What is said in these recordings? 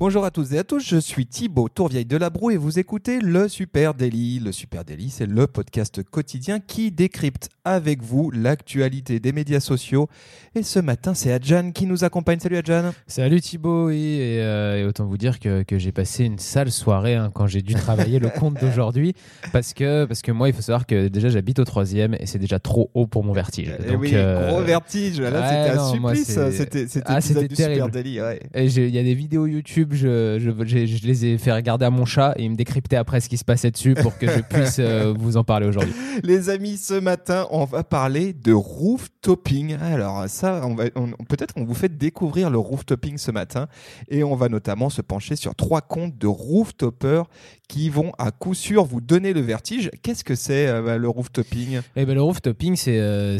Bonjour à tous et à tous, je suis Thibaut Tourvieille de Labroue et vous écoutez le Super Daily. Le Super Daily, c'est le podcast quotidien qui décrypte avec vous l'actualité des médias sociaux. Et ce matin, c'est Adjan qui nous accompagne. Salut Adjan. Salut Thibaut, oui, et, euh, et autant vous dire que, que j'ai passé une sale soirée hein, quand j'ai dû travailler le compte d'aujourd'hui parce que, parce que moi, il faut savoir que déjà j'habite au troisième et c'est déjà trop haut pour mon vertige. Eh oui, euh, gros vertige. Là, ouais, c'était un supplice. c'est- C'était Ah, du Super terrible. Daily. ouais. Il y a des vidéos YouTube, je, je, j'ai- je les ai fait regarder à mon chat et il me décryptait après ce qui se passait dessus pour que je puisse euh, vous en parler aujourd'hui. Les amis, ce matin, on va parler de rooftoping. Alors ça, on va, on- peut-être qu'on vous fait découvrir le rooftoping ce matin et on va notamment se pencher sur trois comptes de rooftoppers qui vont à coup sûr vous donner le vertige. Qu'est-ce que c'est euh, bah, le rooftoping? Eh ben, le rooftoping, c'est euh,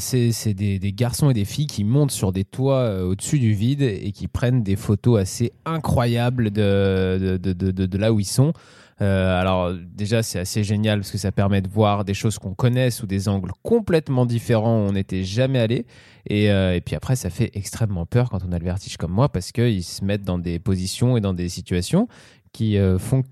des, des garçons et des filles qui montent sur des toits euh, au-dessus du vide et qui prennent des photos assez incroyables de, de- de- de là où ils sont. Euh, alors déjà, c'est assez génial parce que ça permet de voir des choses qu'on connaît sous des angles complètement différents où on n'était jamais allé. Et, euh, et puis après, ça fait extrêmement peur quand on a le vertige comme moi parce qu'ils se mettent dans des positions et dans des situations qui euh, font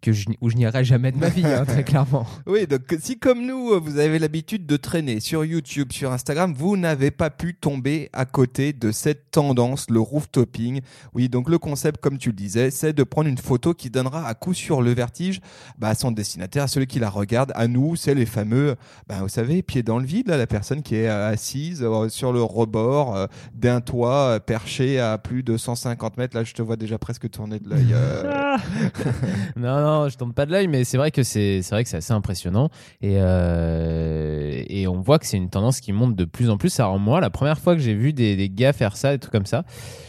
que je, où je n'irai jamais de ma vie, hein, très clairement. Oui, donc si comme nous, euh, vous avez l'habitude de traîner sur YouTube, sur Instagram, vous n'avez pas pu tomber à côté de cette tendance, le rooftoping. Oui, donc le concept, comme tu le disais, c'est de prendre une photo qui donnera à coup sûr le vertige bah, à son destinataire, à celui qui la regarde. À nous, c'est les fameux, bah, vous savez, pieds dans le vide, là, la personne qui est euh, assise euh, sur le rebord euh, d'un toit euh, perché à plus de 150 mètres. Là, je te vois déjà presque tourner de l'œil. euh. non, non, je tombe pas de l'œil, mais c'est vrai que c'est vrai que c'est assez impressionnant et euh, et on voit que c'est une tendance qui monte de plus en plus. Alors moi, la première fois que j'ai vu des, des gars faire ça, des trucs comme ça,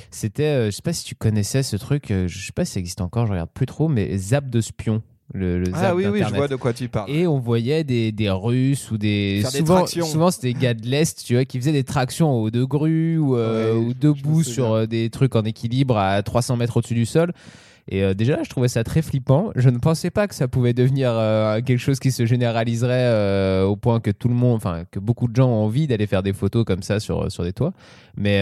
c'était, euh, je sais pas si tu connaissais ce truc, euh, je sais pas si ça existe encore, je regarde plus trop, mais zap de spion. Le, le Ah zap oui, oui, je vois de quoi tu parles. Et on voyait des, des Russes ou des. Faire des souvent, tractions. souvent c'était des gars de l'Est, tu vois, qui faisaient des tractions au haut de grue ou, euh, Ouais, ou je debout sur des trucs en équilibre à 300 mètres au-dessus du sol. Et euh, déjà, je trouvais ça très flippant. Je ne pensais pas que ça pouvait devenir euh, quelque chose qui se généraliserait euh, au point que tout le monde, enfin, que beaucoup de gens ont envie d'aller faire des photos comme ça sur, sur des toits. Mais,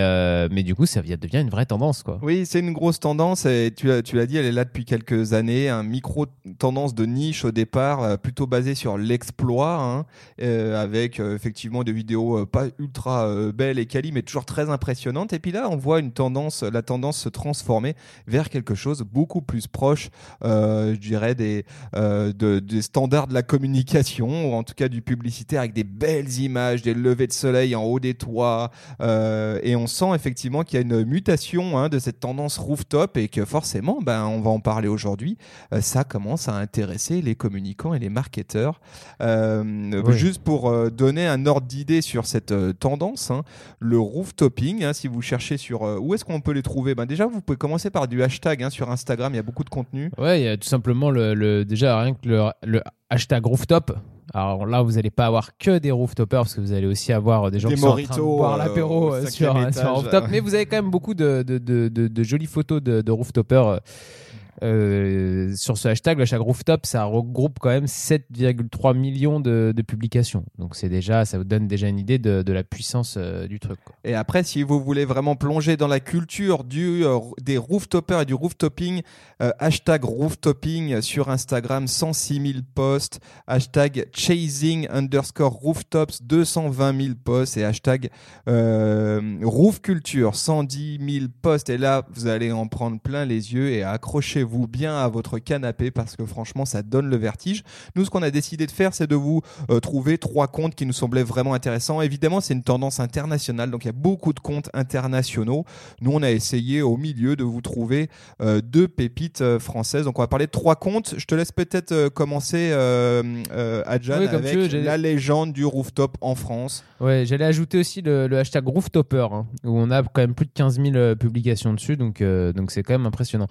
mais du coup, ça devient une vraie tendance, quoi. Oui, c'est une grosse tendance et tu tu l'as dit, elle est là depuis quelques années. Un micro tendance de niche au départ, plutôt basée sur l'exploit, hein, avec effectivement des vidéos pas ultra belles et quali, mais toujours très impressionnantes. Et puis là, on voit une tendance, la tendance se transformer vers quelque chose beaucoup plus proche, euh, je dirais des euh, de- des standards de la communication ou en tout cas du publicitaire avec des belles images, des levées de soleil en haut des toits. euh, et on sent effectivement qu'il y a une mutation hein, de cette tendance rooftop et que forcément, ben, on va en parler aujourd'hui, ça commence à intéresser les communicants et les marketeurs. Euh, Oui. Juste pour donner un ordre d'idée sur cette tendance, hein, le rooftoping, hein, si vous cherchez sur euh, où est-ce qu'on peut les trouver, ben, déjà vous pouvez commencer par du hashtag hein, sur Instagram, il y a beaucoup de contenu. Ouais, il y a tout simplement le, le- déjà rien que le, le hashtag rooftop. Alors là, vous n'allez pas avoir que des rooftoppers parce que vous allez aussi avoir des gens Des qui sont en train de boire euh, l'apéro euh, cinquième sur, sur un rooftop. euh. Mais vous avez quand même beaucoup de, de, de, de- de jolies photos de, de rooftoppers. Euh, sur ce hashtag, le hashtag rooftop, ça regroupe quand même 7,3 millions de, publications. Donc c'est déjà, ça vous donne déjà une idée de, la puissance euh, du truc. Et après, si vous voulez vraiment plonger dans la culture euh, des rooftoppers et du rooftopping, hashtag rooftopping sur Instagram, 106 000 posts, hashtag chasing underscore rooftops, 220 000 posts et hashtag euh, roof culture, 110 000 posts. Et là, vous allez en prendre plein les yeux et accrochez-vous bien à votre canapé parce que franchement, ça donne le vertige. Nous, ce qu'on a décidé de faire, c'est de vous euh, trouver trois comptes qui nous semblaient vraiment intéressants. Évidemment, c'est une tendance internationale, donc il y a beaucoup de comptes internationaux. Nous, on a essayé au milieu de vous trouver euh, deux pépites euh, françaises. Donc, on va parler de trois comptes. Je te laisse peut-être commencer, Adjan, Oui, avec veux, la légende du rooftop en France. Ouais, j'allais ajouter aussi le, le hashtag rooftopper, hein, où on a quand même plus de 15 000 euh, publications dessus, donc donc c'est quand même impressionnant.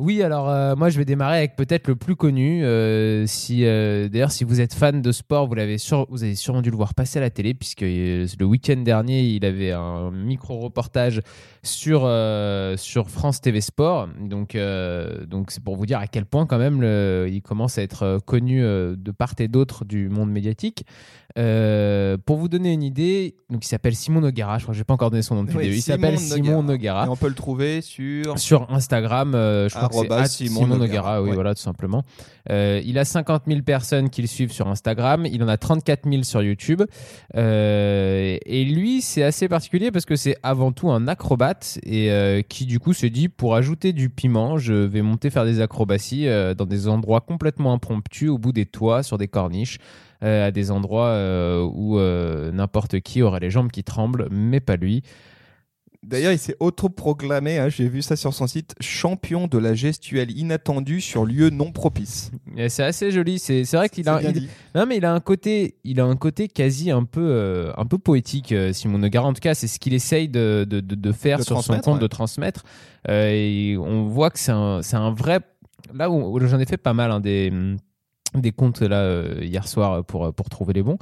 Oui, alors euh, moi je vais démarrer avec peut-être le plus connu. euh, euh, d'ailleurs si vous êtes fan de sport, vous l'avez vous avez sûrement dû le voir passer à la télé puisque le week-end dernier il avait un micro reportage sur France TV Sport. Donc c'est pour vous dire à quel point quand même il commence à être connu de part et d'autre du monde médiatique. Euh, pour vous donner une idée, donc il s'appelle Simon Noguera. Je crois que j'ai pas encore donné son nom depuis Oui, le début. Il s'appelle Simon Et on peut le trouver sur. sur Instagram, euh, je crois que c'est Simon Simon, Noguera, oui, ouais. voilà, tout simplement. Euh, il a 50 000 personnes qui le suivent sur Instagram, il en a 34 000 sur YouTube. Euh, et lui, c'est assez particulier parce que c'est avant tout un acrobate et qui du coup se dit pour ajouter du piment, je vais monter faire des acrobaties dans des endroits complètement impromptus, au bout des toits, sur des corniches. Euh, à des endroits euh, où euh, n'importe qui aurait les jambes qui tremblent, mais pas lui. D'ailleurs, il s'est autoproclamé, hein, j'ai vu ça sur son site, champion de la gestuelle inattendue sur lieu non propice. C'est assez joli. C'est vrai qu'il a, il-. Non, mais il a un côté, il a un côté quasi un peu, euh, un peu poétique, Simon Noguera. En tout cas, c'est ce qu'il essaye de, de, de, de faire De sur son compte, ouais. de transmettre. Euh, et on voit que c'est un, vrai. Là où, où j'en ai fait pas mal hein, des, des comptes là euh, hier soir pour, pour trouver les bons.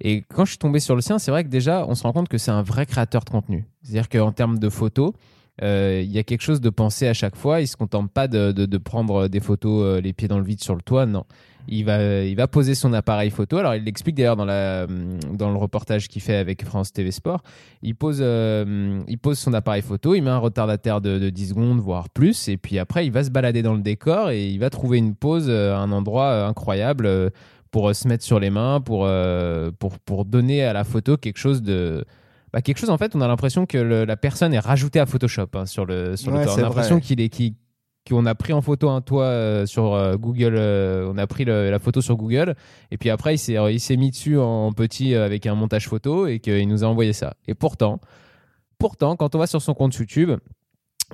Et quand je suis tombé sur le sien, c'est vrai que déjà, on se rend compte que c'est un vrai créateur de contenu. C'est-à-dire qu'en termes de photos, euh, il y a quelque chose de pensé à chaque fois. Il se contente pas de, prendre des photos euh, les pieds dans le vide sur le toit. Non, il va, il va poser son appareil photo. Alors, il l'explique d'ailleurs dans, dans le reportage qu'il fait avec France TV Sport. Il pose, euh, il pose son appareil photo, il met un retardateur de, de 10 secondes, voire plus. Et puis après, il va se balader dans le décor et il va trouver une pose un endroit euh, incroyable euh, pour euh, se mettre sur les mains, pour, euh, pour, pour donner à la photo quelque chose de. Bah, quelque chose, en fait, on a l'impression que le- la personne est rajoutée à Photoshop hein, sur le, sur le Ouais, toit. On a l'impression qu'il est. qu'on a pris en photo un toit euh, sur euh, Google, euh, on a pris le- la photo sur Google, et puis après il s'est, il s'est mis dessus en petit avec un montage photo et qu'il nous a envoyé ça. Et pourtant, pourtant, quand on va sur son compte YouTube,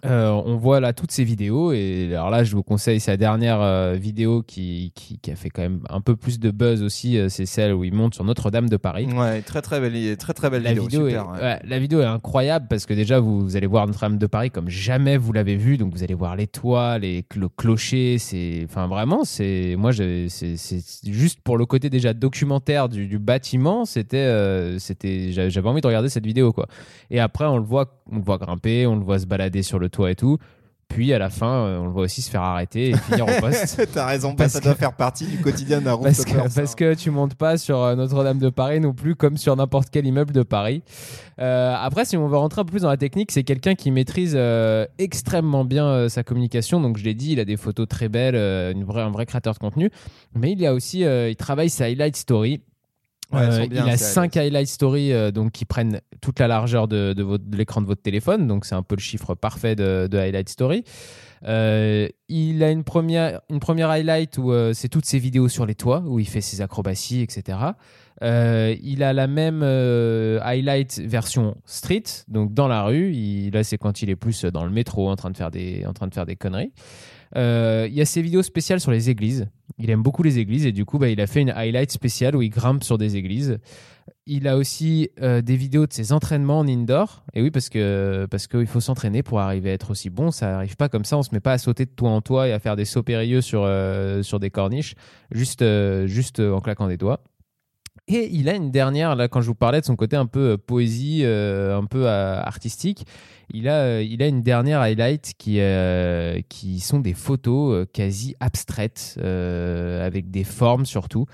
euh, on voit là toutes ces vidéos et alors là je vous conseille sa dernière euh, vidéo qui, qui, qui a fait quand même un peu plus de buzz aussi euh, c'est celle où il monte sur Notre-Dame de Paris Ouais, très très belle, très très belle la vidéo, vidéo, super. est, ouais. ouais, la vidéo est incroyable parce que déjà vous, vous allez voir Notre-Dame de Paris comme jamais vous l'avez vu donc vous allez voir les toits les le clocher c'est enfin vraiment c'est moi c'est juste pour le côté déjà documentaire du, du bâtiment c'était c'était j'avais j'avais envie de regarder cette vidéo quoi et après on le voit on le voit grimper on le voit se balader sur le toit et tout puis à la fin euh, on le voit aussi se faire arrêter et finir au poste T'as raison, bah, Parce ça que- doit faire partie du quotidien d'un parce que, parce que tu montes pas sur euh, Notre-Dame de Paris non plus comme sur n'importe quel immeuble de Paris. Euh, après, si on veut rentrer un peu plus dans la technique, c'est quelqu'un qui maîtrise euh, extrêmement bien euh, sa communication. Donc, je l'ai dit, il a des photos très belles, une vraie, un vrai créateur de contenu. Mais il y a aussi, il travaille sa highlight story. Ouais, Euh, bien, il a ces 5 highlight stories euh, donc qui prennent toute la largeur de, de votre- de l'écran de votre téléphone. Donc, c'est un peu le chiffre parfait de, de highlight story. Euh, il a une première, une première highlight où euh, c'est toutes ses vidéos sur les toits, où il fait ses acrobaties, etc. Euh, il a la même highlight version street, donc dans la rue. Il, là, c'est quand il est plus dans le métro en train de faire des, en train de faire des conneries. Euh, il y a ses vidéos spéciales sur les églises. Il aime beaucoup les églises et du coup, bah, il a fait une highlight spéciale où il grimpe sur des églises. Il a aussi euh, des vidéos de ses entraînements en indoor. Et oui, parce que parce qu'il faut s'entraîner pour arriver à être aussi bon. Ça arrive pas comme ça. On se met pas à sauter de toit en toit et à faire des sauts périlleux sur euh, sur des corniches, juste juste en claquant des doigts. Et il a une dernière, là, quand je vous parlais de son côté un peu euh, poésie, euh, un peu euh, artistique, il a, il a une dernière highlight qui, qui sont des photos quasi abstraites, avec des formes surtout,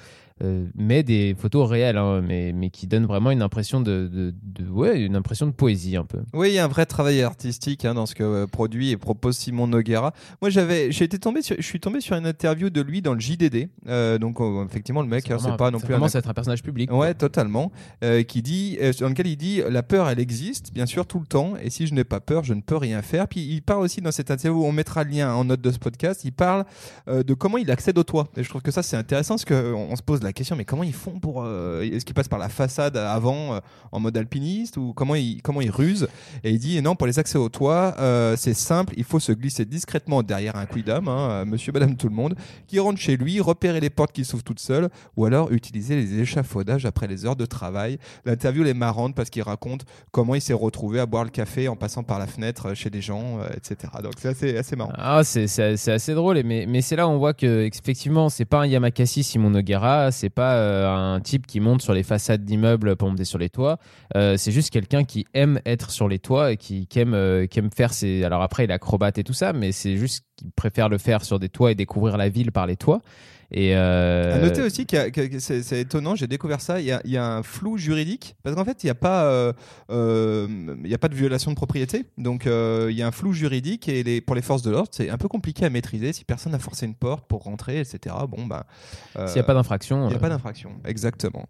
euh, mais des photos réelles, hein, mais, mais qui donnent vraiment une impression de, de, de- ouais, une impression de poésie un peu. Oui, il y a un vrai travail artistique hein, dans ce que euh, produit et propose Simon Noguera. Moi, j'avais, j'ai été tombé sur, je suis tombé sur une interview de lui dans le JDD. Euh, donc, euh, effectivement, le mec, hein, c'est vraiment- pas non plus commence à être un personnage public. quoi. Ouais, totalement. Euh, qui dit, dans lequel il dit, la peur, elle existe, bien sûr, tout le temps. Et si je n'ai pas peur, je ne peux rien faire. Puis il parle aussi dans cette interview, on mettra le lien en note de ce podcast. Il parle de comment il accède au toit. Et je trouve que ça, c'est intéressant parce qu'on on se pose la question, mais comment ils font pour. euh, Est-ce qu'ils passent par la façade avant euh, en mode alpiniste ou comment ils, comment ils rusent? Et il dit non, pour les accès au toit, euh, c'est simple, il faut se glisser discrètement derrière un quidam, hein, monsieur, madame, tout le monde, qui rentre chez lui, repérer les portes qui s'ouvrent toutes seules ou alors utiliser les échafaudages après les heures de travail. L'interview est marrante parce qu'il raconte comment il s'est retrouvé à boire le café en passant par la fenêtre chez des gens, etc. Donc c'est assez, assez marrant. Ah, c'est assez drôle, mais, mais c'est là où on voit que effectivement, c'est pas un Yamakasi Simon Noguera, c'est pas euh, un type qui monte sur les façades d'immeubles pour monter sur les toits. Euh, c'est juste quelqu'un qui aime être sur les toits et qui, aime, euh, qui aime faire ses. Alors après, il acrobate et tout ça, mais c'est juste qu'il préfère le faire sur des toits et découvrir la ville par les toits. Et euh, À noter aussi que c'est étonnant, j'ai découvert ça, il y, a, il y a un flou juridique, parce qu'en fait, il n'y a, pas, euh, euh, il y a pas de violation de propriété, donc il y a un flou juridique, et les, pour les forces de l'ordre, c'est un peu compliqué à maîtriser, si personne n'a forcé une porte pour rentrer, etc. Bon, bah, s'il n'y a pas d'infraction. il y a pas d'infraction, exactement.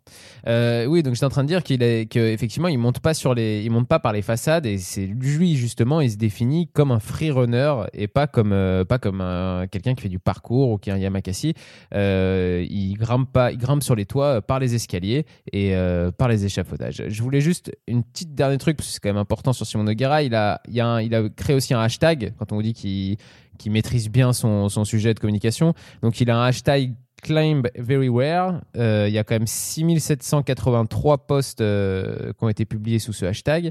Oui, donc j'étais en train de dire qu'effectivement il monte pas sur les, il monte pas par les façades et c'est lui justement, il se définit comme un free runner et pas comme pas comme un- quelqu'un qui fait du parcours ou qui est un Yamakasi. Euh, il grimpe pas, il grimpe sur les toits euh, par les escaliers et euh, par les échafaudages. Je voulais juste une petite dernière truc parce que c'est quand même important sur Simon Noguera. Il a, il a créé aussi un hashtag quand on vous dit qu'il maîtrise bien son, sujet de communication. Donc il a un hashtag Climb Everywhere. Euh, il y a quand même 6783 posts qui ont été publiés sous ce hashtag.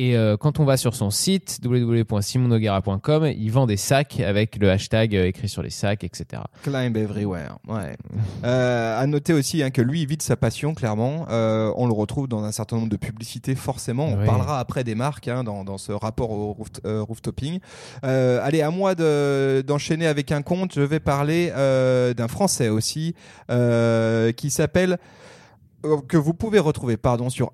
Et euh, quand on va sur son site www.simonogara.com, il vend des sacs avec le hashtag euh, écrit sur les sacs, etc. Climb everywhere. Ouais. Euh, à noter aussi hein, que lui, il vit de sa passion, clairement. Euh, on le retrouve dans un certain nombre de publicités, forcément. On parlera après des marques hein, dans, dans ce rapport au roof, rooftopping. Allez, à moi de- d'enchaîner avec un compte. Je vais parler d'un Français aussi qui s'appelle que vous pouvez retrouver pardon sur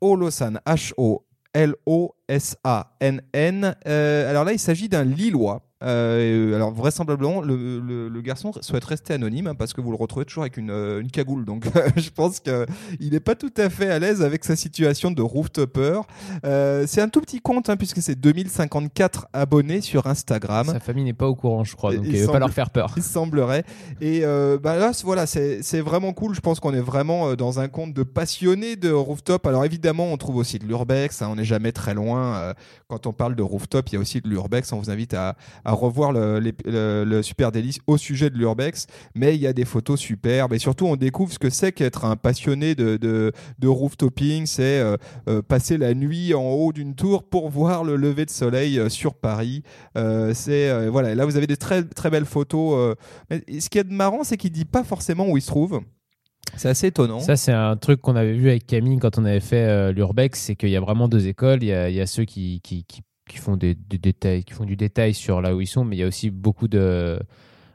holosan h o l o s a n n. Euh, alors là il s'agit d'un lillois Euh, alors vraisemblablement le, le- le garçon souhaite rester anonyme hein, parce que vous le retrouvez toujours avec une, euh, une cagoule donc je pense qu'il n'est pas tout à fait à l'aise avec sa situation de rooftopper Euh, c'est un tout petit compte hein, puisque c'est 2054 abonnés sur Instagram Sa famille n'est pas au courant, je crois, donc il ne veut pas leur faire peur. il semblerait. Et euh, bah là, c'est- voilà, c'est c'est vraiment cool. Je pense qu'on est vraiment euh, dans un compte de passionnés de rooftop. Alors évidemment, on trouve aussi de l'urbex. hein, on n'est jamais très loin. euh, quand on parle de rooftop, il y a aussi de l'urbex. On vous invite à, à revoir le, super délice au sujet de l'urbex. Mais il y a des photos superbes. Et surtout, on découvre ce que c'est qu'être un passionné de, de, rooftopping. C'est euh, euh, passer la nuit en haut d'une tour pour voir le lever de soleil euh, sur Paris. C'est voilà. Là, vous avez des très très belles photos. mais ce qui est marrant, c'est qu'il dit pas forcément où il se trouve. C'est assez étonnant. Ça, c'est un truc qu'on avait vu avec Camille quand on avait fait l'Urbex, c'est qu'il y a vraiment deux écoles. Il y a, ceux qui, qui font du détail sur là où ils sont, mais il y a aussi beaucoup de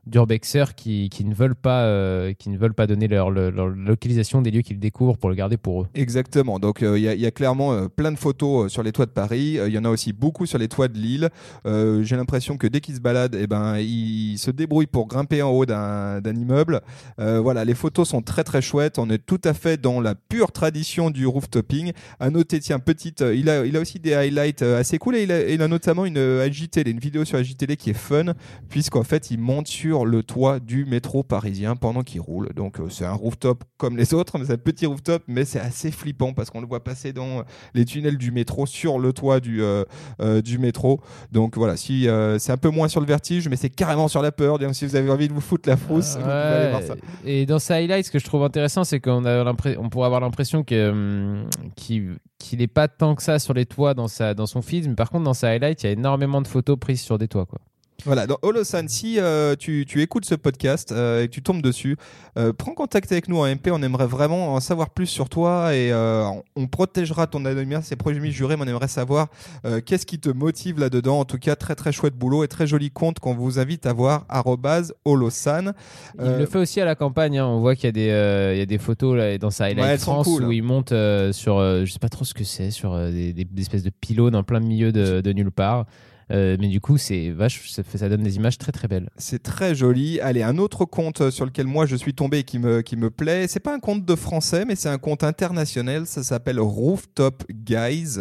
d'urbexers qui, qui ne veulent pas euh, qui ne veulent pas donner leur, leur, localisation des lieux qu'ils découvrent pour le garder pour eux. Exactement. Donc euh, il y, a- clairement euh, plein de photos sur les toits de Paris. Il y en a aussi beaucoup sur les toits de Lille. J'ai l'impression que dès qu'il se balade, eh ben, il se débrouille pour grimper en haut d'un immeuble. Voilà, les photos sont très très chouettes. On est tout à fait dans la pure tradition du rooftopping. À noter, tiens, petite, il a, il a aussi des highlights assez cool et il a, notamment une AJTL, une vidéo sur AJTL qui est fun puisqu'en fait il monte sur le toit du métro parisien pendant qu'il roule. Donc euh, c'est un rooftop comme les autres, mais c'est un petit rooftop, mais c'est assez flippant parce qu'on le voit passer dans les tunnels du métro sur le toit du, euh, euh, du métro. Donc voilà, si euh, c'est un peu moins sur le vertige, mais c'est carrément sur la peur. Donc si vous avez envie de vous foutre la frousse, vous pouvez aller voir ça. Et dans sa highlight, ce que je trouve intéressant, c'est qu'on a on pourrait avoir l'impression que, qu'il n'est pas tant que ça sur les toits dans, sa, dans son mais par contre, dans sa highlight, il y a énormément de photos prises sur des toits. Quoi. Voilà, dans Holosan, si euh, tu, tu écoutes ce podcast euh, et que tu tombes dessus, euh, prends contact avec nous en MP. On aimerait vraiment en savoir plus sur toi et euh, on- protégera ton anonymat. C'est promis juré, mais on aimerait savoir euh, qu'est-ce qui te motive là-dedans. En tout cas, très très chouette boulot et très joli compte qu'on vous invite à voir. arrobase Holosan. Il Euh, le fait aussi à la campagne. hein. On voit qu'il y, a des, euh, il y a des photos là, dans sa highlight Ouais, France cool. où il monte euh, sur, euh, je sais pas trop ce que c'est, sur euh, des, des- des espèces de pylônes en plein milieu de, de nulle part. Euh, mais du coup, c'est vache, ça, ça donne des images très très belles. C'est très joli. Allez, un autre compte sur lequel moi je suis tombé et qui me, qui me plaît. C'est pas un compte de français, mais c'est un compte international. Ça s'appelle Rooftop Guys.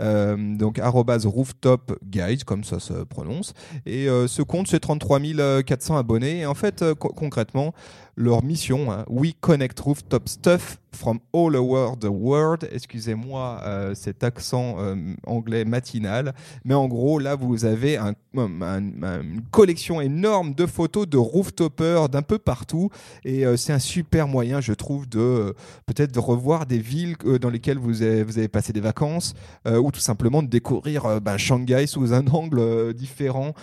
euh, donc rooftop guide, comme ça se prononce. Et euh, ce compte, c'est 33 400 abonnés. Et en fait, euh, co- concrètement, leur mission, hein, We Connect Rooftop Stuff from all over the world. Excusez-moi euh, cet accent euh, anglais matinal. Mais en gros, là, vous avez un- un- un- une collection énorme de photos de rooftoppers d'un peu partout. Et euh, c'est un super moyen, je trouve, de peut-être revoir des villes dans lesquelles vous avez, passé des vacances ou tout simplement de découvrir ben, Shanghai sous un angle différent.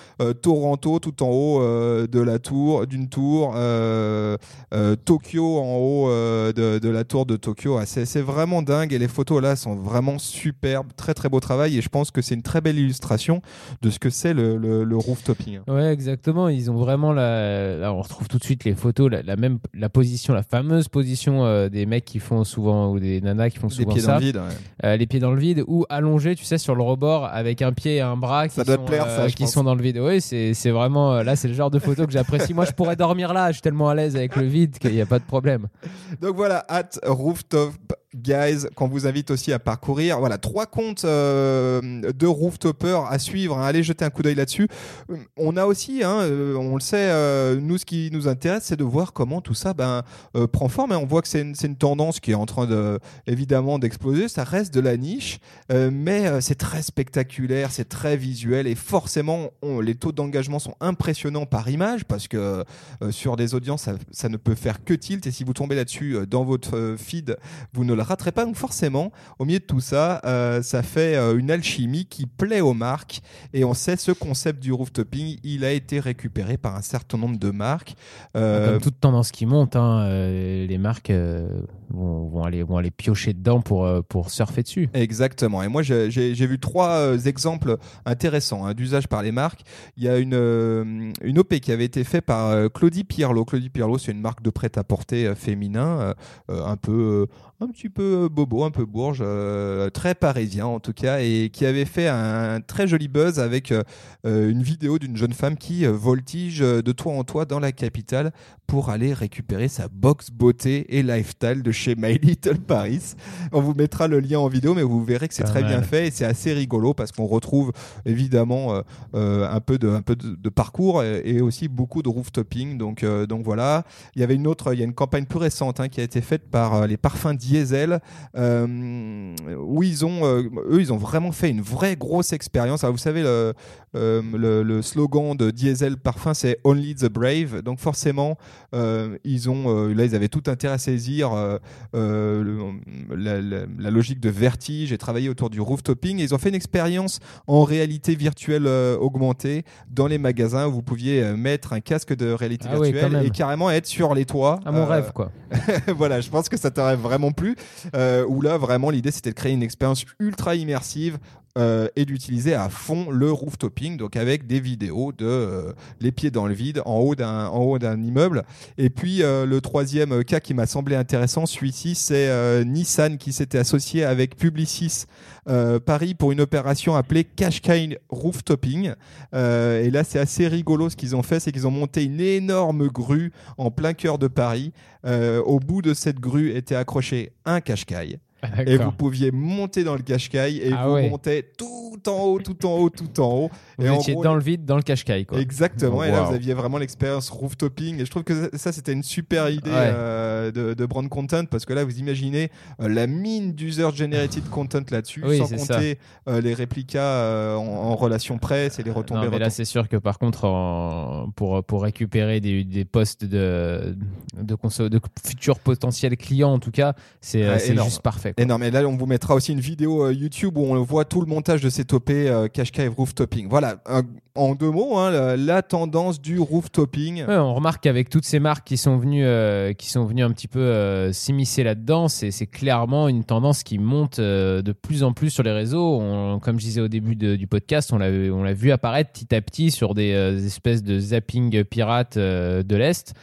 Toronto tout en haut de la tour, d'une tour. Tokyo en haut euh, de, de la tour de Tokyo. Ah, c'est c'est vraiment dingue et les photos là sont vraiment superbes. Très très beau travail et je pense que c'est une très belle illustration de ce que c'est le, le, le rooftopping. Ouais, exactement. Ils ont vraiment la. Là, on retrouve tout de suite les photos, la, la même la position, la fameuse position euh, des mecs qui font souvent ou des nanas qui font souvent pieds ça, dans le vide. ouais. Euh, les pieds dans le vide ou allongés, tu sais, sur le rebord avec un pied et un bras qui Ça doit te sont, plaire, ça, je qui sont dans le vide. Oui, c'est c'est vraiment euh, là, c'est le genre de photo que j'apprécie. Moi, je pourrais dormir là. Je suis tellement à l'aise avec le vide qu'il n'y a pas de problème. Donc voilà, at Rooftop Guys, qu'on vous invite aussi à parcourir. Voilà, trois comptes euh, de Rooftopper à suivre. hein. Allez jeter un coup d'œil là-dessus. Euh, On a aussi, hein, euh, on le sait, nous, ce qui nous intéresse, c'est de voir comment tout ça ben, prend forme. Et on voit que c'est une, une tendance qui est en train de, évidemment d'exploser. Ça reste de la niche, mais c'est très spectaculaire, c'est très visuel. Et forcément, les taux d'engagement sont impressionnants par image parce que sur des audiences, ça, ça ne peut faire que tilt. Et si vous tombez là-dessus dans votre feed, vous ne raterez pas. Donc forcément, au milieu de tout ça, euh, ça fait euh, une alchimie qui plaît aux marques. Et on sait ce concept du rooftopping, il a été récupéré par un certain nombre de marques. Euh, Comme toute tendance qui monte, hein, euh, les marques vont, vont aller vont aller piocher dedans pour pour surfer dessus. Exactement. Et moi, j'ai vu trois exemples intéressants hein, d'usage par les marques. Il y a une, une OP qui avait été faite par Claudie Pierlot. Claudie Pierlot, c'est une marque de prêt-à-porter féminin, un peu, un petit peu bobo, un peu bourge, euh, très parisien en tout cas, et qui avait fait un très joli buzz avec euh, euh, une vidéo d'une jeune femme qui euh, voltige euh, de toit en toit dans la capitale pour aller récupérer sa box beauté et lifestyle de chez My Little Paris. On vous mettra le lien en vidéo, mais vous verrez que c'est très mal. bien fait et c'est assez rigolo parce qu'on retrouve évidemment euh, euh, un peu de, un peu de, de parcours et, et aussi beaucoup de rooftopping. Donc, euh, donc voilà. Il y avait une autre, il y a une campagne plus récente hein, qui a été faite par euh, les parfums Diesel euh, où ils ont, euh, eux, ils ont vraiment fait une vraie grosse expérience. Alors, vous savez, le, euh, le, le slogan de Diesel Parfum, c'est Only the Brave. Donc forcément, ils ont, là, ils avaient tout intérêt à saisir le- la, la- la logique de vertige et travailler autour du rooftopping. Et ils ont fait une expérience en réalité virtuelle augmentée dans les magasins où vous pouviez mettre un casque de réalité Ah virtuelle et carrément être sur les toits. À mon rêve, quoi. voilà, je pense que ça t'aurait vraiment plu. Euh, où là, vraiment, l'idée, c'était de créer une expérience ultra immersive. Euh, et d'utiliser à fond le rooftopping, donc avec des vidéos de euh, les pieds dans le vide en haut d'un immeuble. Et puis euh, le troisième cas qui m'a semblé intéressant, celui-ci, c'est Nissan qui s'était associé avec Publicis Paris pour une opération appelée Qashqai Rooftopping. Euh, et là, c'est assez rigolo ce qu'ils ont fait, c'est qu'ils ont monté une énorme grue en plein cœur de Paris. Au bout de cette grue était accroché un Qashqai. Ah, Et vous pouviez monter dans le Qashqai et Ah vous ouais. montez tout en haut, tout en haut, tout en haut. Vous et en étiez gros, dans le vide, dans le cache-caille. Exactement, et là vous aviez vraiment l'expérience rooftopping et je trouve que ça- c'était une super idée Ouais. euh, de, de brand content parce que là vous imaginez euh, la mine d'user generated content là-dessus Oui, sans compter euh, les réplicas en, en relation presse et les retombées. Non, mais là, c'est sûr que par contre, en- pour, pour récupérer des, des postes de, de, conso- de futurs potentiels clients, en tout cas, c'est Ouais, énorme. juste parfait. Quoi. Énorme. Et là, on vous mettra aussi une vidéo euh, YouTube où on voit tout le montage de ces topés euh, Qashqai rooftopping. Voilà, un- en deux mots, hein, la, la tendance du rooftopping. Ouais, on remarque qu'avec toutes ces marques qui sont venues, euh, qui sont venues un petit peu euh, s'immiscer là-dedans, c'est clairement une tendance qui monte de plus en plus sur les réseaux. On- comme je disais au début de- du podcast, on l'a on l'a vu apparaître petit à petit sur des, espèces de zapping pirates de l'Est.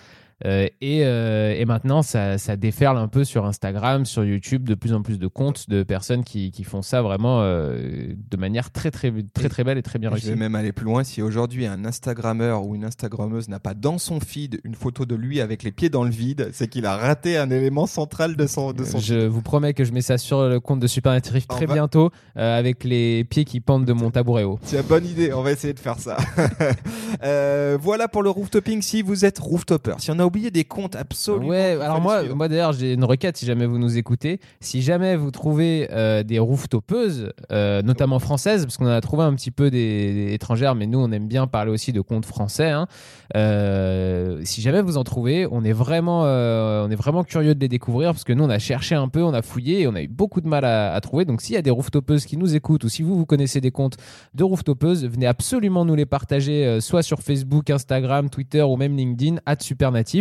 Euh, et, euh, et maintenant, ça, ça déferle un peu sur Instagram, sur YouTube, de plus en plus de comptes de personnes qui, qui font ça vraiment euh, de manière très, très, très, très belle et très bien Je réussie. vais même aller plus loin. Si aujourd'hui un Instagrammeur ou une Instagrammeuse n'a pas dans son feed une photo de lui avec les pieds dans le vide, c'est qu'il a raté un élément central de son, de son Je vous promets que je mets ça sur le compte de Supernatif très va- bientôt avec les pieds qui pendent de mon tabouret haut. Tiens, bonne idée, on va essayer de faire ça. Voilà pour le rooftoping si vous êtes rooftopper. Si on a oublié des comptes absolument. Ouais, alors moi, suivre. moi d'ailleurs, j'ai une requête si jamais vous nous écoutez. Si jamais vous trouvez euh, des rooftopeuses, euh, notamment françaises, parce qu'on en a trouvé un petit peu des, des étrangères, mais nous, on aime bien parler aussi de comptes français. hein. Euh, si jamais vous en trouvez, on est vraiment, euh, on est vraiment curieux de les découvrir parce que nous, on a cherché un peu, on a fouillé et on a eu beaucoup de mal à, à trouver. Donc, s'il y a des rooftopeuses qui nous écoutent ou si vous, vous connaissez des comptes de rooftopeuses, venez absolument nous les partager, soit sur Facebook, Instagram, Twitter ou même LinkedIn, at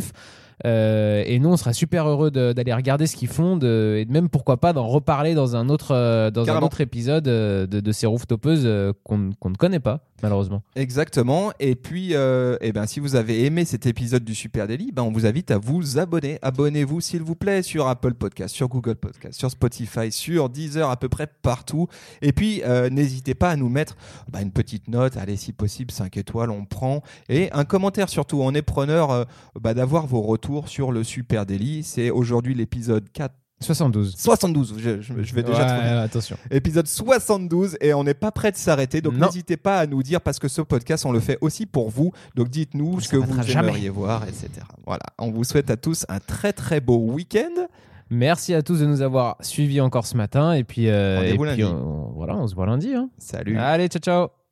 supernatif. Euh, et nous, on sera super heureux d'aller regarder ce qu'ils font de, et même pourquoi pas d'en reparler dans un autre, euh, dans un autre épisode euh, de, de ces rooftopeuses qu'on ne connaît pas, malheureusement. Exactement. Et puis, euh, eh ben, si vous avez aimé cet épisode du Super Daily, ben, on vous invite à vous abonner. Abonnez-vous, s'il vous plaît, sur Apple Podcast, sur Google Podcast, sur Spotify, sur Deezer, à peu près partout. Et puis, euh, n'hésitez pas à nous mettre bah, une petite note. Allez, si possible, 5 étoiles, on prend. Et un commentaire surtout. On est preneur bah, d'avoir vos retours sur le Super Daily. C'est aujourd'hui l'épisode 4. 72. 72, je, je- je vais déjà Ouais, attention. Épisode 72 et on n'est pas prêt de s'arrêter. Donc n'hésitez pas à nous dire parce que ce podcast on le fait aussi pour vous. Donc dites-nous ce que vous jamais. aimeriez voir, etc. Voilà. On vous souhaite à tous un très très beau week-end. Merci à tous de nous avoir suivis encore ce matin. Et puis, euh, et puis lundi. on- on- voilà, on se voit lundi. hein. Salut. Allez, ciao, ciao.